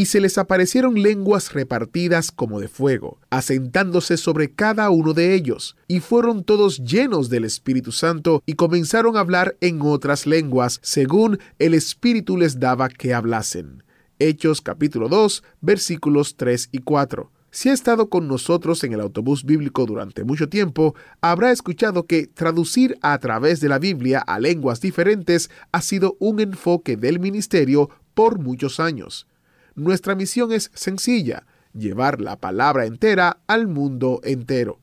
Y se les aparecieron lenguas repartidas como de fuego, asentándose sobre cada uno de ellos, y fueron todos llenos del Espíritu Santo y comenzaron a hablar en otras lenguas, según el Espíritu les daba que hablasen. Hechos capítulo 2, versículos 3 y 4. Si ha estado con nosotros en el autobús bíblico durante mucho tiempo, habrá escuchado que traducir a través de la Biblia a lenguas diferentes ha sido un enfoque del ministerio por muchos años. Nuestra misión es sencilla, llevar la palabra entera al mundo entero.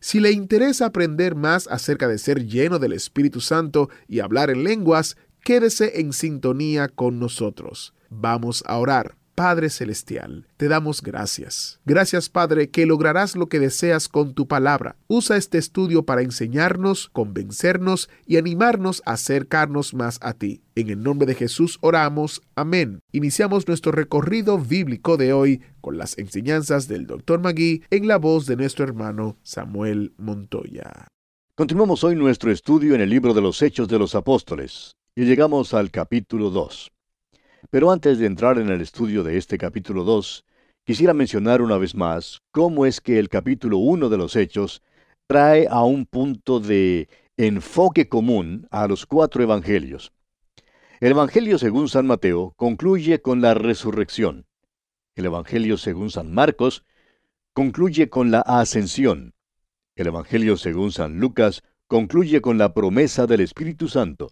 Si le interesa aprender más acerca de ser lleno del Espíritu Santo y hablar en lenguas, quédese en sintonía con nosotros. Vamos a orar. Padre Celestial, te damos gracias. Gracias, Padre, que lograrás lo que deseas con tu palabra. Usa este estudio para enseñarnos, convencernos y animarnos a acercarnos más a ti. En el nombre de Jesús oramos. Amén. Iniciamos nuestro recorrido bíblico de hoy con las enseñanzas del Dr. Magui en la voz de nuestro hermano Samuel Montoya. Continuamos hoy nuestro estudio en el libro de los Hechos de los Apóstoles y llegamos al capítulo 2. Pero antes de entrar en el estudio de este capítulo 2, quisiera mencionar una vez más cómo es que el capítulo 1 de los Hechos trae a un punto de enfoque común a los cuatro evangelios. El Evangelio según San Mateo concluye con la resurrección. El Evangelio según San Marcos concluye con la ascensión. El Evangelio según San Lucas concluye con la promesa del Espíritu Santo.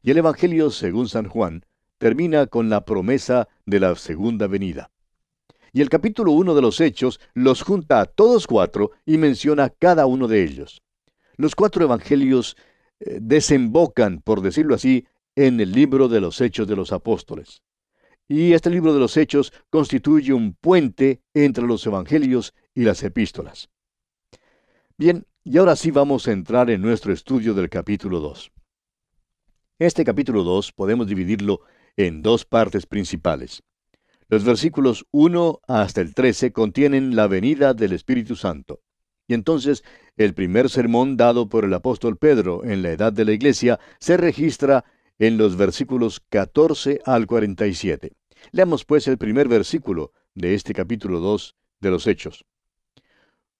Y el Evangelio según San Juan termina con la promesa de la segunda venida. Y el capítulo 1 de los Hechos los junta a todos cuatro y menciona cada uno de ellos. Los cuatro evangelios eh, desembocan, por decirlo así, en el libro de los Hechos de los Apóstoles. Y este libro de los Hechos constituye un puente entre los evangelios y las epístolas. Bien, y ahora sí vamos a entrar en nuestro estudio del capítulo 2. Este capítulo 2 podemos dividirlo en dos partes principales. Los versículos 1 hasta el 13 contienen la venida del Espíritu Santo. Y entonces el primer sermón dado por el apóstol Pedro en la edad de la iglesia se registra en los versículos 14 al 47. Leamos pues el primer versículo de este capítulo 2 de los Hechos.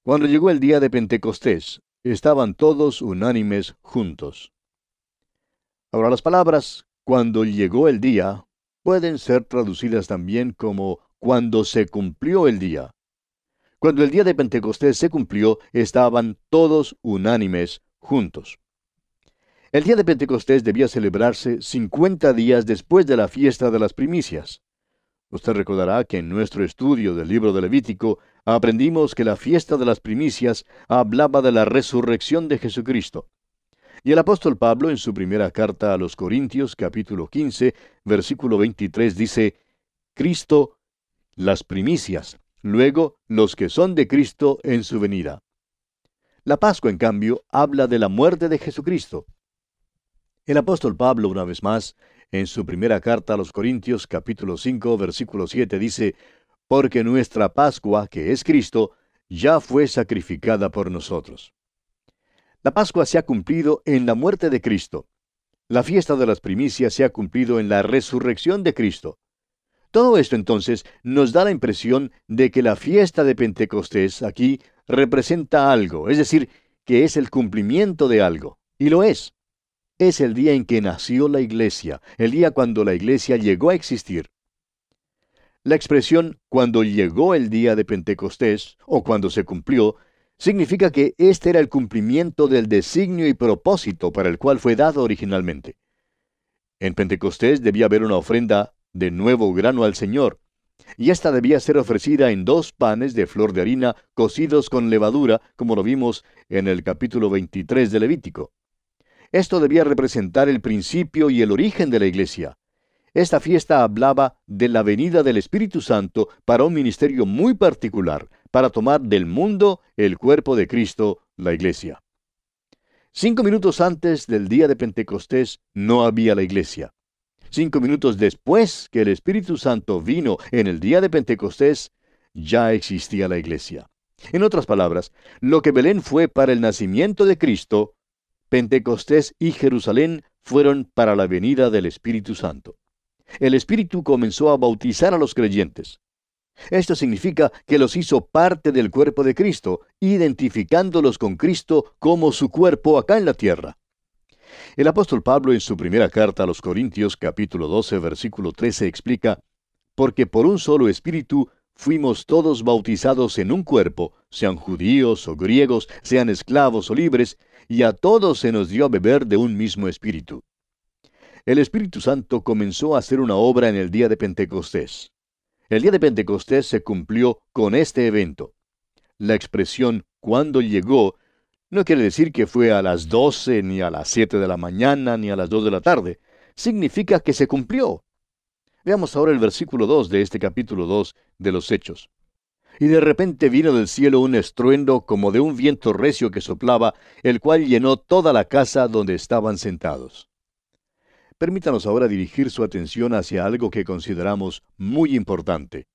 Cuando llegó el día de Pentecostés, estaban todos unánimes juntos. Ahora las palabras cuando llegó el día pueden ser traducidas también como cuando se cumplió el día. Cuando el día de Pentecostés se cumplió, estaban todos unánimes juntos. El día de Pentecostés debía celebrarse 50 días después de la fiesta de las primicias. Usted recordará que en nuestro estudio del libro de Levítico aprendimos que la fiesta de las primicias hablaba de la resurrección de Jesucristo. Y el apóstol Pablo en su primera carta a los Corintios capítulo 15 versículo 23 dice, Cristo, las primicias, luego los que son de Cristo en su venida. La Pascua, en cambio, habla de la muerte de Jesucristo. El apóstol Pablo, una vez más, en su primera carta a los Corintios capítulo 5 versículo 7 dice, Porque nuestra Pascua, que es Cristo, ya fue sacrificada por nosotros. La Pascua se ha cumplido en la muerte de Cristo. La fiesta de las primicias se ha cumplido en la resurrección de Cristo. Todo esto entonces nos da la impresión de que la fiesta de Pentecostés aquí representa algo, es decir, que es el cumplimiento de algo. Y lo es. Es el día en que nació la iglesia, el día cuando la iglesia llegó a existir. La expresión cuando llegó el día de Pentecostés, o cuando se cumplió, significa que este era el cumplimiento del designio y propósito para el cual fue dado originalmente. En Pentecostés debía haber una ofrenda de nuevo grano al Señor, y ésta debía ser ofrecida en dos panes de flor de harina cocidos con levadura, como lo vimos en el capítulo 23 de Levítico. Esto debía representar el principio y el origen de la iglesia. Esta fiesta hablaba de la venida del Espíritu Santo para un ministerio muy particular, para tomar del mundo el cuerpo de Cristo, la iglesia. Cinco minutos antes del día de Pentecostés no había la iglesia. Cinco minutos después que el Espíritu Santo vino en el día de Pentecostés, ya existía la iglesia. En otras palabras, lo que Belén fue para el nacimiento de Cristo, Pentecostés y Jerusalén fueron para la venida del Espíritu Santo. El Espíritu comenzó a bautizar a los creyentes. Esto significa que los hizo parte del cuerpo de Cristo, identificándolos con Cristo como su cuerpo acá en la tierra. El apóstol Pablo en su primera carta a los Corintios capítulo 12 versículo 13 explica, porque por un solo espíritu fuimos todos bautizados en un cuerpo, sean judíos o griegos, sean esclavos o libres, y a todos se nos dio a beber de un mismo espíritu. El Espíritu Santo comenzó a hacer una obra en el día de Pentecostés. El día de Pentecostés se cumplió con este evento. La expresión cuando llegó no quiere decir que fue a las doce, ni a las siete de la mañana, ni a las dos de la tarde. Significa que se cumplió. Veamos ahora el versículo 2 de este capítulo 2 de los Hechos. Y de repente vino del cielo un estruendo como de un viento recio que soplaba, el cual llenó toda la casa donde estaban sentados. Permítanos ahora dirigir su atención hacia algo que consideramos muy importante.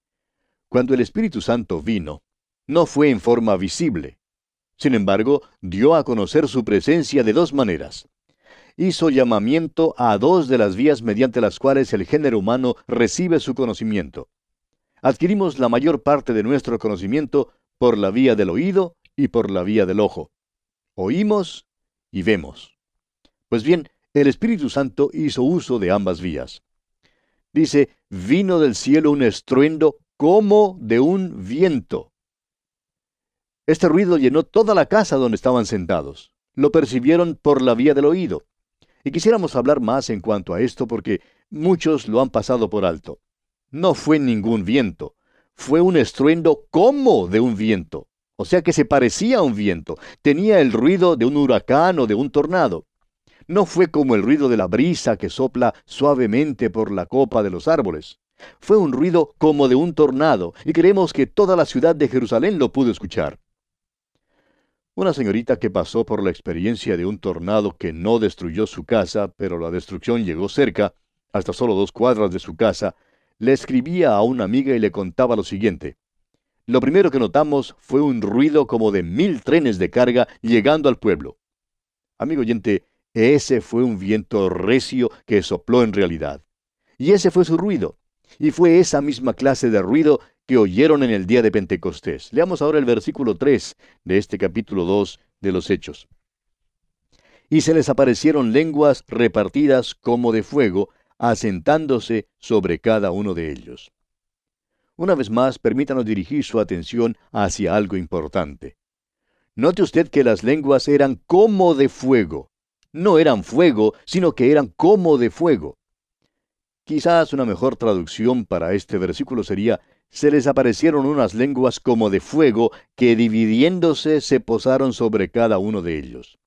Cuando el Espíritu Santo vino, no fue en forma visible. Sin embargo, dio a conocer su presencia de dos maneras. Hizo llamamiento a dos de las vías mediante las cuales el género humano recibe su conocimiento. Adquirimos la mayor parte de nuestro conocimiento por la vía del oído y por la vía del ojo. Oímos y vemos. Pues bien, el Espíritu Santo hizo uso de ambas vías. Dice, vino del cielo un estruendo como de un viento. Este ruido llenó toda la casa donde estaban sentados. Lo percibieron por la vía del oído. Y quisiéramos hablar más en cuanto a esto porque muchos lo han pasado por alto. No fue ningún viento, fue un estruendo como de un viento. O sea que se parecía a un viento, tenía el ruido de un huracán o de un tornado. No fue como el ruido de la brisa que sopla suavemente por la copa de los árboles. Fue un ruido como de un tornado, y creemos que toda la ciudad de Jerusalén lo pudo escuchar. Una señorita que pasó por la experiencia de un tornado que no destruyó su casa, pero la destrucción llegó cerca, hasta solo dos cuadras de su casa, le escribía a una amiga y le contaba lo siguiente. Lo primero que notamos fue un ruido como de mil trenes de carga llegando al pueblo. Amigo oyente, ese fue un viento recio que sopló en realidad. Y ese fue su ruido. Y fue esa misma clase de ruido que oyeron en el día de Pentecostés. Leamos ahora el versículo 3 de este capítulo 2 de los Hechos. Y se les aparecieron lenguas repartidas como de fuego, asentándose sobre cada uno de ellos. Una vez más, permítanos dirigir su atención hacia algo importante. Note usted que las lenguas eran como de fuego no eran fuego, sino que eran como de fuego. Quizás una mejor traducción para este versículo sería, se les aparecieron unas lenguas como de fuego que dividiéndose se posaron sobre cada uno de ellos.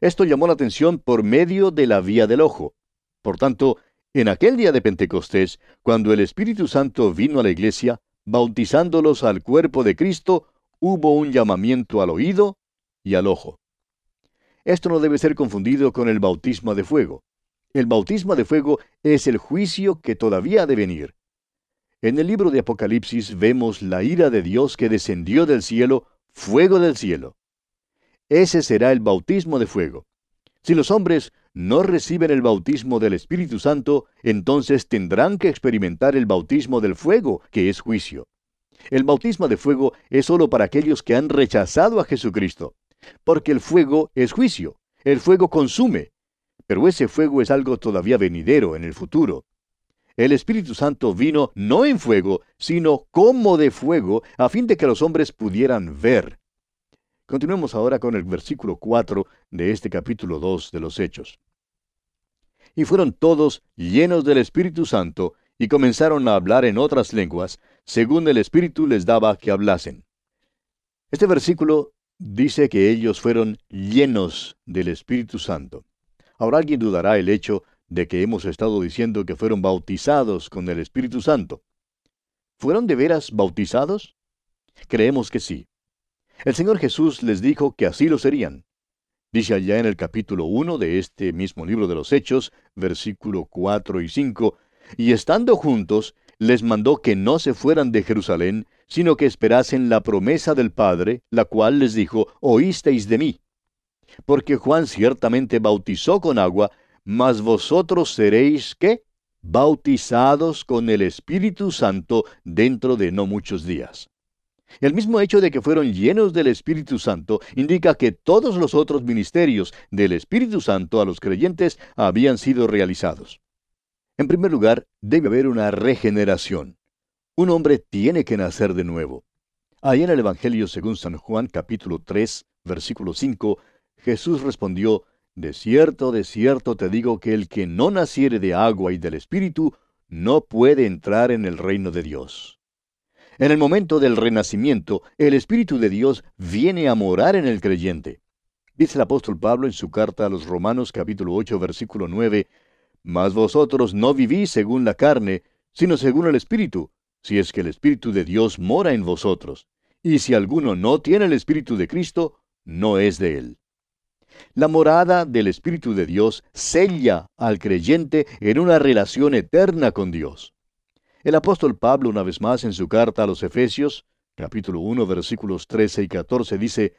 Esto llamó la atención por medio de la vía del ojo. Por tanto, en aquel día de Pentecostés, cuando el Espíritu Santo vino a la iglesia, bautizándolos al cuerpo de Cristo, hubo un llamamiento al oído y al ojo. Esto no debe ser confundido con el bautismo de fuego. El bautismo de fuego es el juicio que todavía ha de venir. En el libro de Apocalipsis vemos la ira de Dios que descendió del cielo, fuego del cielo. Ese será el bautismo de fuego. Si los hombres no reciben el bautismo del Espíritu Santo, entonces tendrán que experimentar el bautismo del fuego, que es juicio. El bautismo de fuego es solo para aquellos que han rechazado a Jesucristo porque el fuego es juicio, el fuego consume, pero ese fuego es algo todavía venidero en el futuro. El Espíritu Santo vino no en fuego, sino como de fuego, a fin de que los hombres pudieran ver. Continuemos ahora con el versículo 4 de este capítulo 2 de los Hechos. Y fueron todos llenos del Espíritu Santo, y comenzaron a hablar en otras lenguas, según el Espíritu les daba que hablasen. Este versículo dice que ellos fueron llenos del Espíritu Santo. Ahora alguien dudará el hecho de que hemos estado diciendo que fueron bautizados con el Espíritu Santo. ¿Fueron de veras bautizados? Creemos que sí. El Señor Jesús les dijo que así lo serían. Dice allá en el capítulo 1 de este mismo libro de los Hechos, versículo 4 y 5, y estando juntos, les mandó que no se fueran de Jerusalén, sino que esperasen la promesa del Padre, la cual les dijo, oísteis de mí. Porque Juan ciertamente bautizó con agua, mas vosotros seréis, ¿qué? Bautizados con el Espíritu Santo dentro de no muchos días. El mismo hecho de que fueron llenos del Espíritu Santo indica que todos los otros ministerios del Espíritu Santo a los creyentes habían sido realizados. En primer lugar, debe haber una regeneración. Un hombre tiene que nacer de nuevo. Ahí en el Evangelio según San Juan capítulo 3, versículo 5, Jesús respondió, De cierto, de cierto te digo que el que no naciere de agua y del Espíritu, no puede entrar en el reino de Dios. En el momento del renacimiento, el Espíritu de Dios viene a morar en el creyente. Dice el apóstol Pablo en su carta a los Romanos capítulo 8 versículo 9, Mas vosotros no vivís según la carne, sino según el Espíritu, si es que el Espíritu de Dios mora en vosotros. Y si alguno no tiene el Espíritu de Cristo, no es de él. La morada del Espíritu de Dios sella al creyente en una relación eterna con Dios. El apóstol Pablo, una vez más en su carta a los Efesios, capítulo 1, versículos 13 y 14, dice,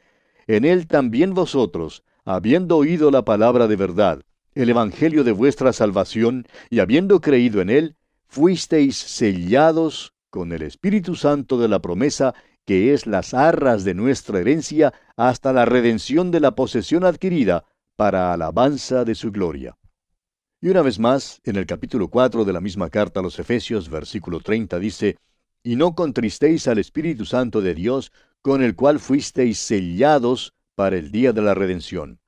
En él también vosotros, habiendo oído la palabra de verdad, el evangelio de vuestra salvación, y habiendo creído en él, fuisteis sellados con el Espíritu Santo de la promesa, que es las arras de nuestra herencia, hasta la redención de la posesión adquirida, para alabanza de su gloria. Y una vez más, en el capítulo 4 de la misma carta a los Efesios, versículo 30, dice, Y no contristéis al Espíritu Santo de Dios, con el cual fuisteis sellados para el día de la redención.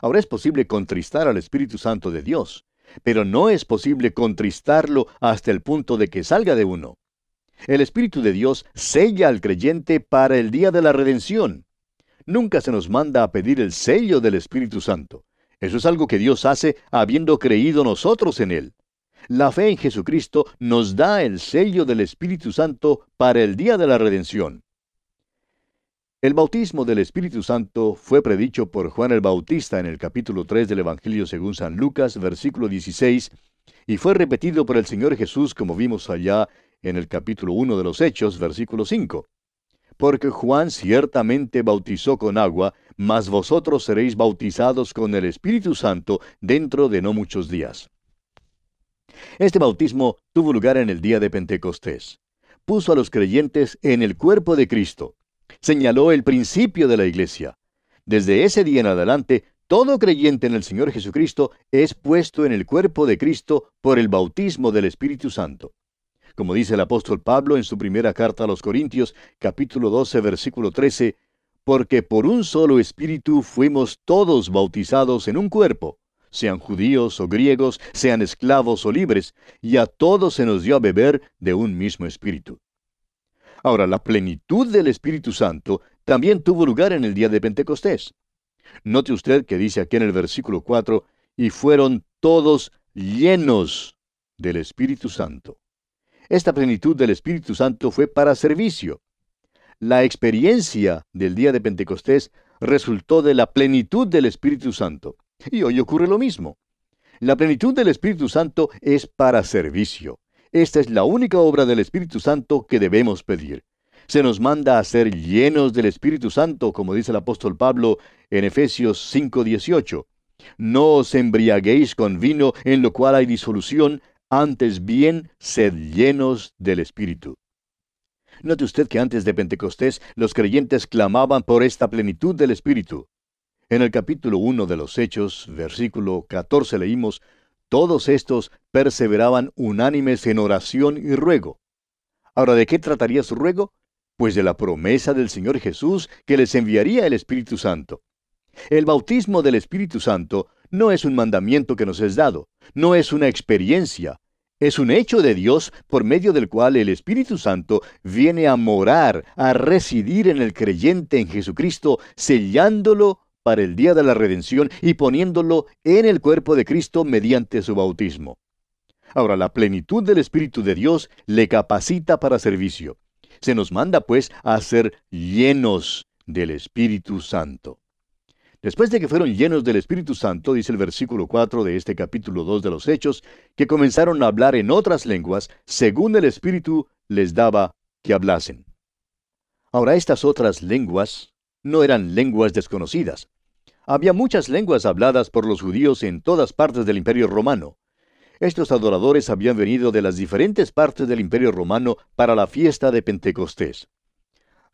Ahora es posible contristar al Espíritu Santo de Dios, pero no es posible contristarlo hasta el punto de que salga de uno. El Espíritu de Dios sella al creyente para el día de la redención. Nunca se nos manda a pedir el sello del Espíritu Santo. Eso es algo que Dios hace habiendo creído nosotros en Él. La fe en Jesucristo nos da el sello del Espíritu Santo para el día de la redención. El bautismo del Espíritu Santo fue predicho por Juan el Bautista en el capítulo 3 del Evangelio según San Lucas, versículo 16, y fue repetido por el Señor Jesús como vimos allá en el capítulo 1 de los Hechos, versículo 5 porque Juan ciertamente bautizó con agua, mas vosotros seréis bautizados con el Espíritu Santo dentro de no muchos días. Este bautismo tuvo lugar en el día de Pentecostés. Puso a los creyentes en el cuerpo de Cristo. Señaló el principio de la iglesia. Desde ese día en adelante, todo creyente en el Señor Jesucristo es puesto en el cuerpo de Cristo por el bautismo del Espíritu Santo como dice el apóstol Pablo en su primera carta a los Corintios, capítulo 12, versículo 13, porque por un solo espíritu fuimos todos bautizados en un cuerpo, sean judíos o griegos, sean esclavos o libres, y a todos se nos dio a beber de un mismo espíritu. Ahora, la plenitud del Espíritu Santo también tuvo lugar en el día de Pentecostés. Note usted que dice aquí en el versículo 4, y fueron todos llenos del Espíritu Santo. Esta plenitud del Espíritu Santo fue para servicio. La experiencia del día de Pentecostés resultó de la plenitud del Espíritu Santo. Y hoy ocurre lo mismo. La plenitud del Espíritu Santo es para servicio. Esta es la única obra del Espíritu Santo que debemos pedir. Se nos manda a ser llenos del Espíritu Santo, como dice el apóstol Pablo en Efesios 5:18. No os embriaguéis con vino en lo cual hay disolución, antes bien, sed llenos del Espíritu. Note usted que antes de Pentecostés los creyentes clamaban por esta plenitud del Espíritu. En el capítulo 1 de los Hechos, versículo 14 leímos, Todos estos perseveraban unánimes en oración y ruego. Ahora, ¿de qué trataría su ruego? Pues de la promesa del Señor Jesús que les enviaría el Espíritu Santo. El bautismo del Espíritu Santo no es un mandamiento que nos es dado, no es una experiencia, es un hecho de Dios por medio del cual el Espíritu Santo viene a morar, a residir en el creyente en Jesucristo, sellándolo para el día de la redención y poniéndolo en el cuerpo de Cristo mediante su bautismo. Ahora, la plenitud del Espíritu de Dios le capacita para servicio. Se nos manda, pues, a ser llenos del Espíritu Santo. Después de que fueron llenos del Espíritu Santo, dice el versículo 4 de este capítulo 2 de los Hechos, que comenzaron a hablar en otras lenguas, según el Espíritu les daba que hablasen. Ahora, estas otras lenguas no eran lenguas desconocidas. Había muchas lenguas habladas por los judíos en todas partes del Imperio Romano. Estos adoradores habían venido de las diferentes partes del Imperio Romano para la fiesta de Pentecostés.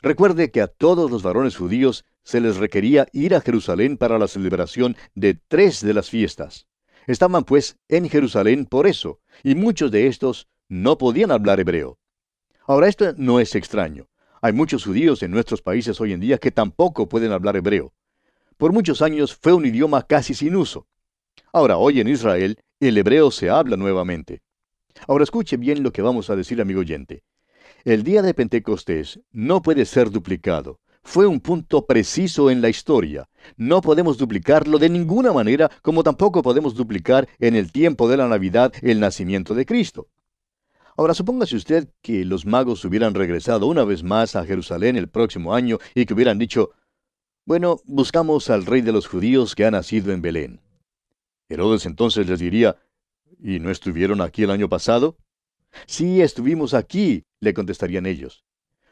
Recuerde que a todos los varones judíos se les requería ir a Jerusalén para la celebración de tres de las fiestas. Estaban pues en Jerusalén por eso, y muchos de estos no podían hablar hebreo. Ahora esto no es extraño. Hay muchos judíos en nuestros países hoy en día que tampoco pueden hablar hebreo. Por muchos años fue un idioma casi sin uso. Ahora, hoy en Israel, el hebreo se habla nuevamente. Ahora escuche bien lo que vamos a decir, amigo oyente. El día de Pentecostés no puede ser duplicado. Fue un punto preciso en la historia. No podemos duplicarlo de ninguna manera, como tampoco podemos duplicar en el tiempo de la Navidad el nacimiento de Cristo. Ahora supóngase usted que los magos hubieran regresado una vez más a Jerusalén el próximo año y que hubieran dicho, bueno, buscamos al rey de los judíos que ha nacido en Belén. Herodes entonces les diría, ¿y no estuvieron aquí el año pasado? Sí, estuvimos aquí, le contestarían ellos.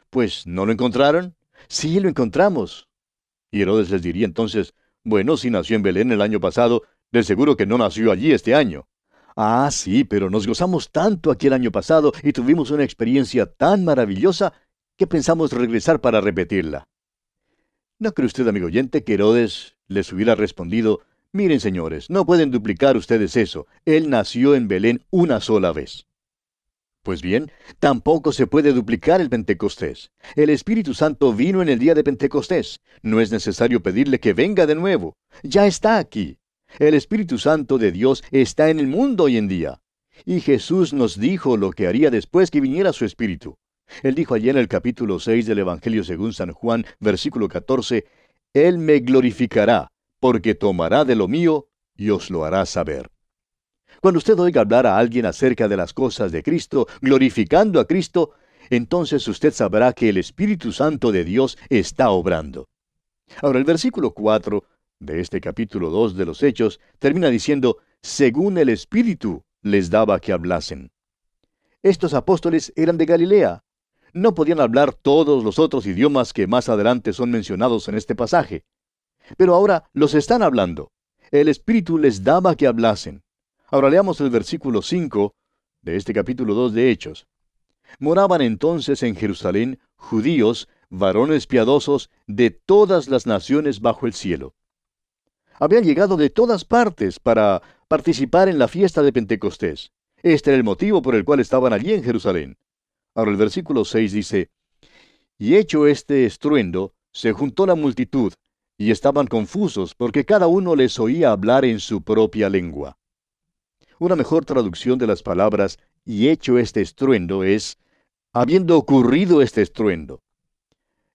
Pues, ¿no lo encontraron? Sí, lo encontramos. Y Herodes les diría entonces, bueno, si nació en Belén el año pasado, de seguro que no nació allí este año. Ah, sí, pero nos gozamos tanto aquí el año pasado y tuvimos una experiencia tan maravillosa que pensamos regresar para repetirla. ¿No cree usted, amigo oyente, que Herodes les hubiera respondido, miren señores, no pueden duplicar ustedes eso, él nació en Belén una sola vez? Pues bien, tampoco se puede duplicar el Pentecostés. El Espíritu Santo vino en el día de Pentecostés. No es necesario pedirle que venga de nuevo. Ya está aquí. El Espíritu Santo de Dios está en el mundo hoy en día. Y Jesús nos dijo lo que haría después que viniera su Espíritu. Él dijo allí en el capítulo 6 del Evangelio según San Juan, versículo 14, Él me glorificará, porque tomará de lo mío y os lo hará saber. Cuando usted oiga hablar a alguien acerca de las cosas de Cristo, glorificando a Cristo, entonces usted sabrá que el Espíritu Santo de Dios está obrando. Ahora el versículo 4 de este capítulo 2 de los Hechos termina diciendo, según el Espíritu les daba que hablasen. Estos apóstoles eran de Galilea. No podían hablar todos los otros idiomas que más adelante son mencionados en este pasaje. Pero ahora los están hablando. El Espíritu les daba que hablasen. Ahora leamos el versículo 5 de este capítulo 2 de Hechos. Moraban entonces en Jerusalén judíos, varones piadosos de todas las naciones bajo el cielo habían llegado de todas partes para participar en la fiesta de Pentecostés. Este era el motivo por el cual estaban allí en Jerusalén. Ahora el versículo 6 dice, Y hecho este estruendo, se juntó la multitud, y estaban confusos, porque cada uno les oía hablar en su propia lengua. Una mejor traducción de las palabras, y hecho este estruendo, es, habiendo ocurrido este estruendo.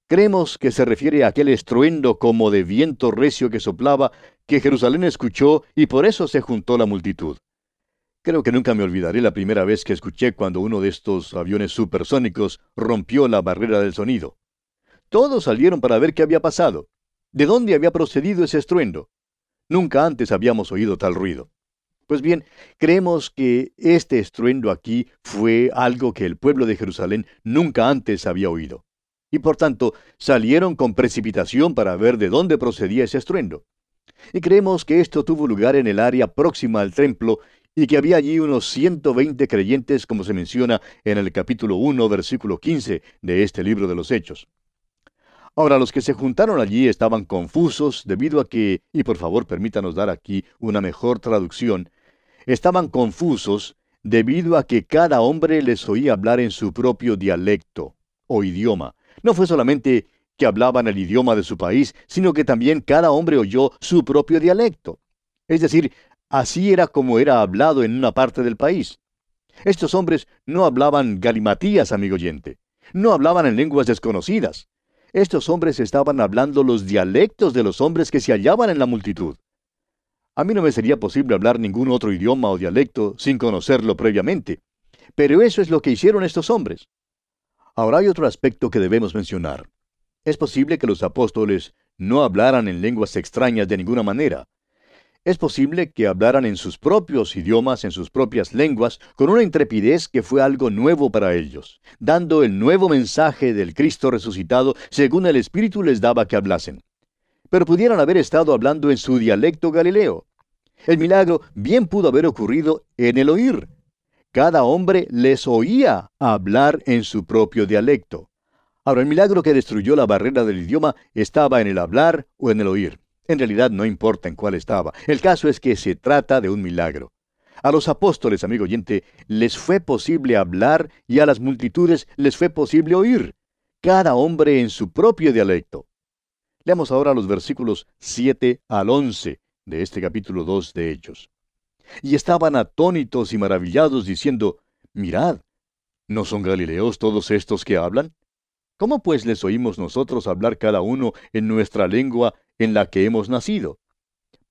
Creemos que se refiere a aquel estruendo como de viento recio que soplaba, que Jerusalén escuchó y por eso se juntó la multitud. Creo que nunca me olvidaré la primera vez que escuché cuando uno de estos aviones supersónicos rompió la barrera del sonido. Todos salieron para ver qué había pasado. ¿De dónde había procedido ese estruendo? Nunca antes habíamos oído tal ruido. Pues bien, creemos que este estruendo aquí fue algo que el pueblo de Jerusalén nunca antes había oído y por tanto salieron con precipitación para ver de dónde procedía ese estruendo. Y creemos que esto tuvo lugar en el área próxima al templo y que había allí unos 120 creyentes como se menciona en el capítulo 1, versículo 15 de este libro de los Hechos. Ahora, los que se juntaron allí estaban confusos debido a que, y por favor permítanos dar aquí una mejor traducción, estaban confusos debido a que cada hombre les oía hablar en su propio dialecto o idioma. No fue solamente que hablaban el idioma de su país, sino que también cada hombre oyó su propio dialecto. Es decir, así era como era hablado en una parte del país. Estos hombres no hablaban galimatías, amigo oyente. No hablaban en lenguas desconocidas. Estos hombres estaban hablando los dialectos de los hombres que se hallaban en la multitud. A mí no me sería posible hablar ningún otro idioma o dialecto sin conocerlo previamente, pero eso es lo que hicieron estos hombres. Ahora hay otro aspecto que debemos mencionar. Es posible que los apóstoles no hablaran en lenguas extrañas de ninguna manera. Es posible que hablaran en sus propios idiomas, en sus propias lenguas, con una intrepidez que fue algo nuevo para ellos, dando el nuevo mensaje del Cristo resucitado según el Espíritu les daba que hablasen. Pero pudieran haber estado hablando en su dialecto galileo. El milagro bien pudo haber ocurrido en el oír. Cada hombre les oía hablar en su propio dialecto. Ahora, el milagro que destruyó la barrera del idioma estaba en el hablar o en el oír. En realidad no importa en cuál estaba. El caso es que se trata de un milagro. A los apóstoles, amigo oyente, les fue posible hablar y a las multitudes les fue posible oír, cada hombre en su propio dialecto. Leamos ahora los versículos 7 al 11 de este capítulo 2 de Hechos. Y estaban atónitos y maravillados diciendo, Mirad, ¿no son galileos todos estos que hablan? ¿Cómo pues les oímos nosotros hablar cada uno en nuestra lengua en la que hemos nacido.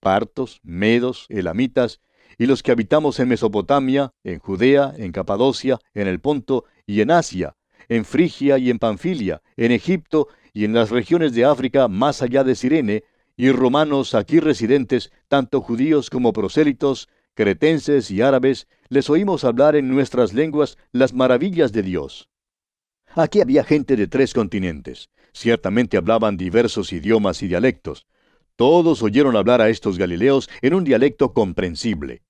Partos, medos, elamitas, y los que habitamos en Mesopotamia, en Judea, en Capadocia, en el Ponto y en Asia, en Frigia y en Panfilia, en Egipto y en las regiones de África más allá de Sirene, y romanos aquí residentes, tanto judíos como prosélitos, cretenses y árabes, les oímos hablar en nuestras lenguas las maravillas de Dios. Aquí había gente de tres continentes. Ciertamente hablaban diversos idiomas y dialectos. Todos oyeron hablar a estos galileos en un dialecto comprensible.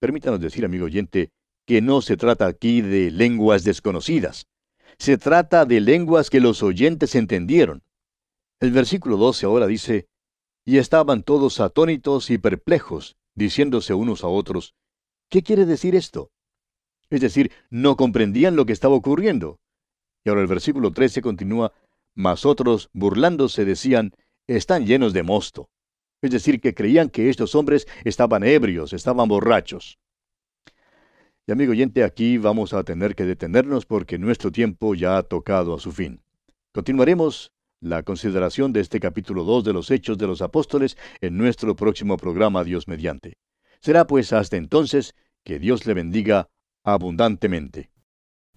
Permítanos decir, amigo oyente, que no se trata aquí de lenguas desconocidas. Se trata de lenguas que los oyentes entendieron. El versículo 12 ahora dice, Y estaban todos atónitos y perplejos, diciéndose unos a otros, ¿qué quiere decir esto? Es decir, no comprendían lo que estaba ocurriendo. Y ahora el versículo 13 continúa, mas otros, burlándose, decían, están llenos de mosto. Es decir, que creían que estos hombres estaban ebrios, estaban borrachos. Y amigo oyente, aquí vamos a tener que detenernos porque nuestro tiempo ya ha tocado a su fin. Continuaremos la consideración de este capítulo 2 de los Hechos de los Apóstoles en nuestro próximo programa Dios mediante. Será pues hasta entonces que Dios le bendiga abundantemente.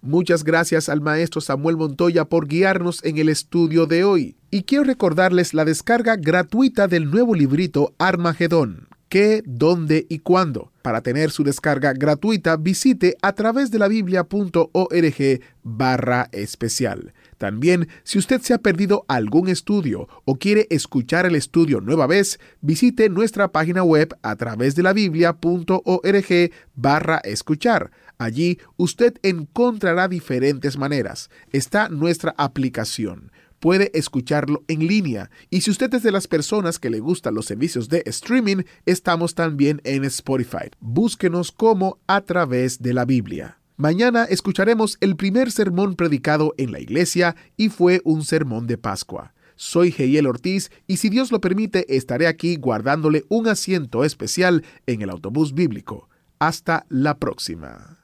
Muchas gracias al maestro Samuel Montoya por guiarnos en el estudio de hoy. Y quiero recordarles la descarga gratuita del nuevo librito Armagedón. ¿Qué, dónde y cuándo? Para tener su descarga gratuita, visite a través de la biblia.org barra especial. También, si usted se ha perdido algún estudio o quiere escuchar el estudio nueva vez, visite nuestra página web a través de la biblia.org barra escuchar Allí usted encontrará diferentes maneras. Está nuestra aplicación. Puede escucharlo en línea. Y si usted es de las personas que le gustan los servicios de streaming, estamos también en Spotify. Búsquenos como a través de la Biblia. Mañana escucharemos el primer sermón predicado en la iglesia y fue un sermón de Pascua. Soy Geiel Ortiz y si Dios lo permite estaré aquí guardándole un asiento especial en el autobús bíblico. Hasta la próxima.